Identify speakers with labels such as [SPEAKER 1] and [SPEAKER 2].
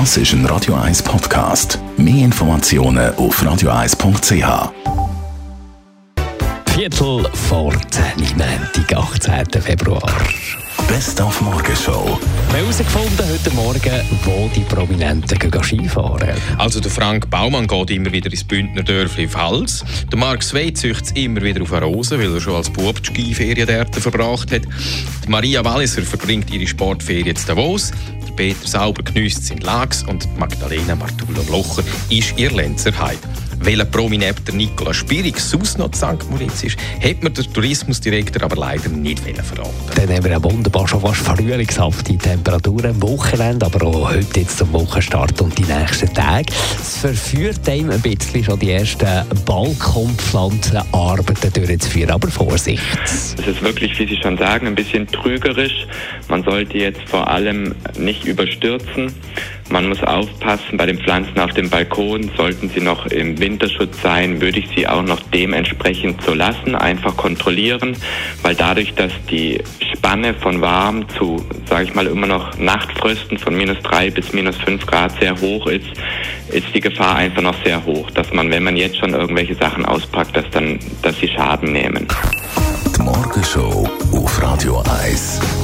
[SPEAKER 1] Das ist ein Radio 1 Podcast. Mehr Informationen auf radio1.ch.
[SPEAKER 2] Viertel vor 10, Montag, 18. Februar.
[SPEAKER 1] Best auf Morgenshow.
[SPEAKER 2] Wir haben herausgefunden heute Morgen, wo die Prominenten Skifahren.
[SPEAKER 3] Also der Frank Baumann geht immer wieder ins Bündner Dörfli Pfalz. Der Mark Swey züchtet es immer wieder auf eine Rose, weil er schon als Bub die Skiferien dort verbracht hat. Die Maria Walliser verbringt ihre Sportferien in Davos. Peter Sauber genießt in Lags und Magdalena Martulo Blocher ist ihr Lenzer Heid welcher Prominent der Nicola Spirig sonst noch St. Moritz ist, hat mir der Tourismusdirektor aber leider nicht verraten.
[SPEAKER 2] Dann haben wir ja wunderbar schon fast frühlingshafte Temperaturen am Wochenende, aber auch heute jetzt zum Wochenstart und die nächsten Tage. Es verführt einem ein bisschen schon die ersten Balkonpflanzenarbeiten durchzuführen, aber Vorsicht.
[SPEAKER 4] Es ist wirklich, wie Sie schon sagen, ein bisschen trügerisch. Man sollte jetzt vor allem nicht überstürzen. Man muss aufpassen, bei den Pflanzen auf dem Balkon sollten sie noch im Winterschutz sein, würde ich sie auch noch dementsprechend so lassen, einfach kontrollieren, weil dadurch, dass die Spanne von warm zu, sage ich mal, immer noch Nachtfrösten von minus drei bis minus fünf Grad sehr hoch ist, ist die Gefahr einfach noch sehr hoch, dass man, wenn man jetzt schon irgendwelche Sachen auspackt, dass dann, dass sie Schaden nehmen.
[SPEAKER 1] Die Morgenshow auf Radio 1.